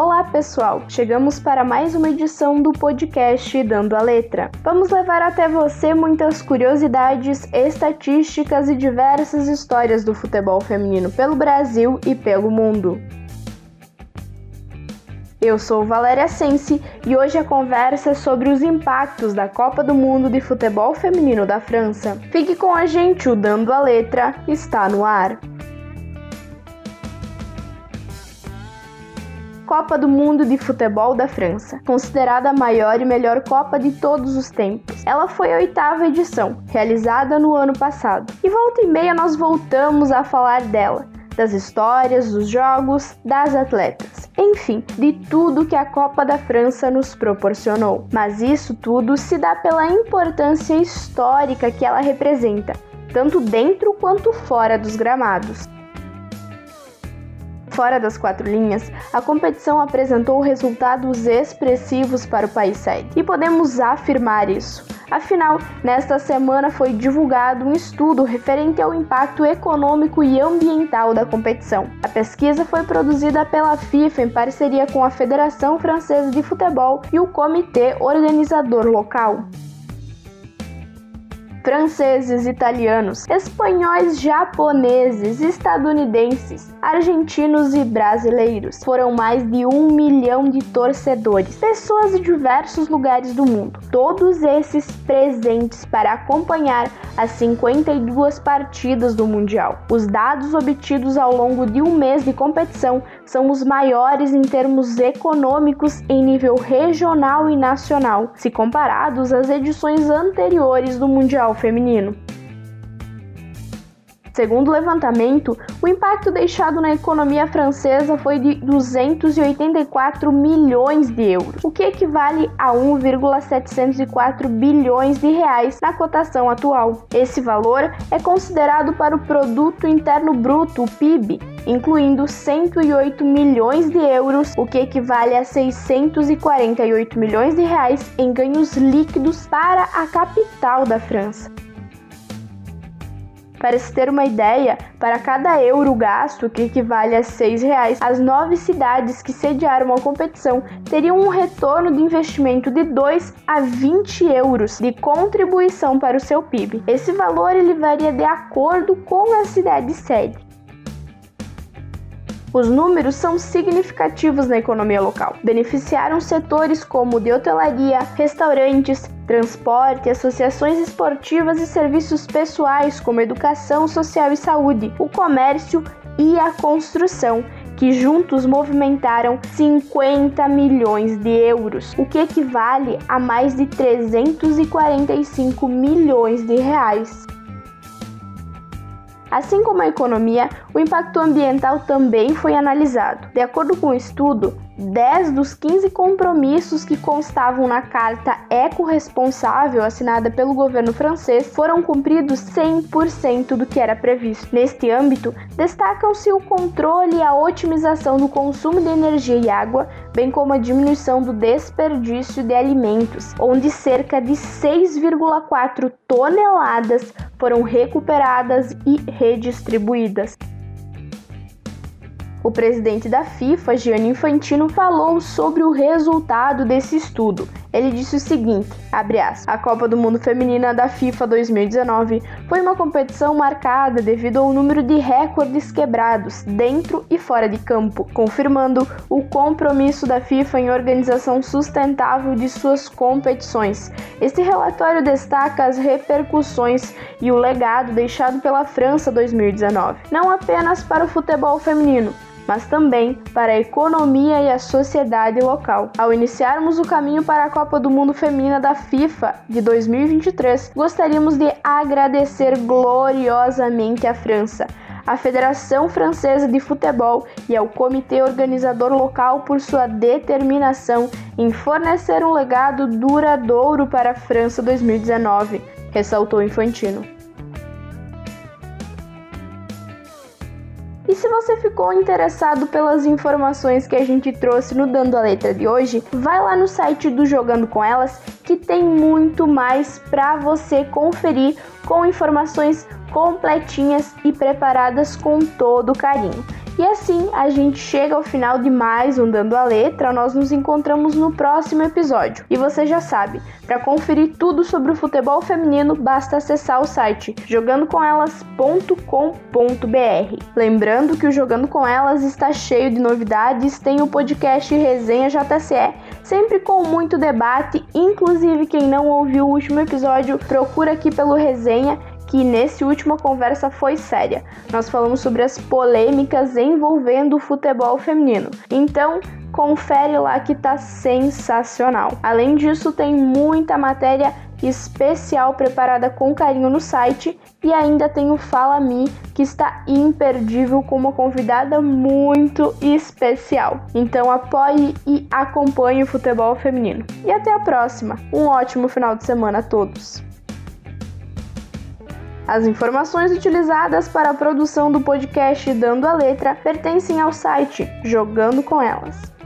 Olá, pessoal! Chegamos para mais uma edição do podcast Dando a Letra. Vamos levar até você muitas curiosidades, estatísticas e diversas histórias do futebol feminino pelo Brasil e pelo mundo. Eu sou Valéria Sense e hoje a conversa é sobre os impactos da Copa do Mundo de Futebol Feminino da França. Fique com a gente, o Dando a Letra está no ar. Copa do Mundo de Futebol da França, considerada a maior e melhor Copa de todos os tempos. Ela foi a oitava edição, realizada no ano passado. E volta e meia nós voltamos a falar dela, das histórias, dos jogos, das atletas, enfim, de tudo que a Copa da França nos proporcionou. Mas isso tudo se dá pela importância histórica que ela representa, tanto dentro quanto fora dos gramados. Fora das quatro linhas, a competição apresentou resultados expressivos para o país sede, e podemos afirmar isso. Afinal, nesta semana foi divulgado um estudo referente ao impacto econômico e ambiental da competição. A pesquisa foi produzida pela FIFA em parceria com a Federação Francesa de Futebol e o Comitê Organizador Local franceses, italianos, espanhóis, japoneses, estadunidenses, argentinos e brasileiros. Foram mais de um milhão de torcedores, pessoas de diversos lugares do mundo. Todos esses presentes para acompanhar as 52 partidas do Mundial. Os dados obtidos ao longo de um mês de competição são os maiores em termos econômicos em nível regional e nacional, se comparados às edições anteriores do Mundial Feminino. Segundo o levantamento, o impacto deixado na economia francesa foi de 284 milhões de euros, o que equivale a 1,704 bilhões de reais na cotação atual. Esse valor é considerado para o produto interno bruto, o PIB, incluindo 108 milhões de euros, o que equivale a 648 milhões de reais em ganhos líquidos para a capital da França. Para se ter uma ideia, para cada euro gasto, que equivale a R$ 6,00, as nove cidades que sediaram a competição teriam um retorno de investimento de 2 a 20 euros de contribuição para o seu PIB. Esse valor ele varia de acordo com a cidade sede. Os números são significativos na economia local. Beneficiaram setores como de hotelaria, restaurantes, transporte, associações esportivas e serviços pessoais como educação social e saúde, o comércio e a construção, que juntos movimentaram 50 milhões de euros, o que equivale a mais de 345 milhões de reais. Assim como a economia, o impacto ambiental também foi analisado. De acordo com o estudo, 10 dos 15 compromissos que constavam na carta eco-responsável assinada pelo governo francês foram cumpridos 100% do que era previsto. Neste âmbito, destacam-se o controle e a otimização do consumo de energia e água, bem como a diminuição do desperdício de alimentos, onde cerca de 6,4 toneladas foram recuperadas e redistribuídas. O presidente da FIFA, Gianni Infantino, falou sobre o resultado desse estudo. Ele disse o seguinte, aspas, a Copa do Mundo Feminina da FIFA 2019 foi uma competição marcada devido ao número de recordes quebrados dentro e fora de campo, confirmando o compromisso da FIFA em organização sustentável de suas competições. Este relatório destaca as repercussões e o legado deixado pela França 2019, não apenas para o futebol feminino, mas também para a economia e a sociedade local. Ao iniciarmos o caminho para a Copa do Mundo Feminina da FIFA de 2023, gostaríamos de agradecer gloriosamente à França à Federação Francesa de Futebol e ao Comitê Organizador Local por sua determinação em fornecer um legado duradouro para a França 2019, ressaltou Infantino. E se você ficou interessado pelas informações que a gente trouxe no Dando a Letra de hoje, vai lá no site do Jogando com Elas que tem muito mais para você conferir com informações completinhas e preparadas com todo carinho. E assim a gente chega ao final de mais um Dando a Letra. Nós nos encontramos no próximo episódio. E você já sabe, para conferir tudo sobre o futebol feminino, basta acessar o site jogandocomelas.com.br. Lembrando que o Jogando com Elas está cheio de novidades, tem o podcast Resenha JCE, sempre com muito debate, inclusive quem não ouviu o último episódio, procura aqui pelo Resenha que nesse última conversa foi séria. Nós falamos sobre as polêmicas envolvendo o futebol feminino. Então, confere lá que tá sensacional. Além disso, tem muita matéria especial preparada com carinho no site e ainda tem o Fala Me, que está imperdível com uma convidada muito especial. Então apoie e acompanhe o futebol feminino. E até a próxima. Um ótimo final de semana a todos. As informações utilizadas para a produção do podcast Dando a Letra pertencem ao site Jogando com Elas.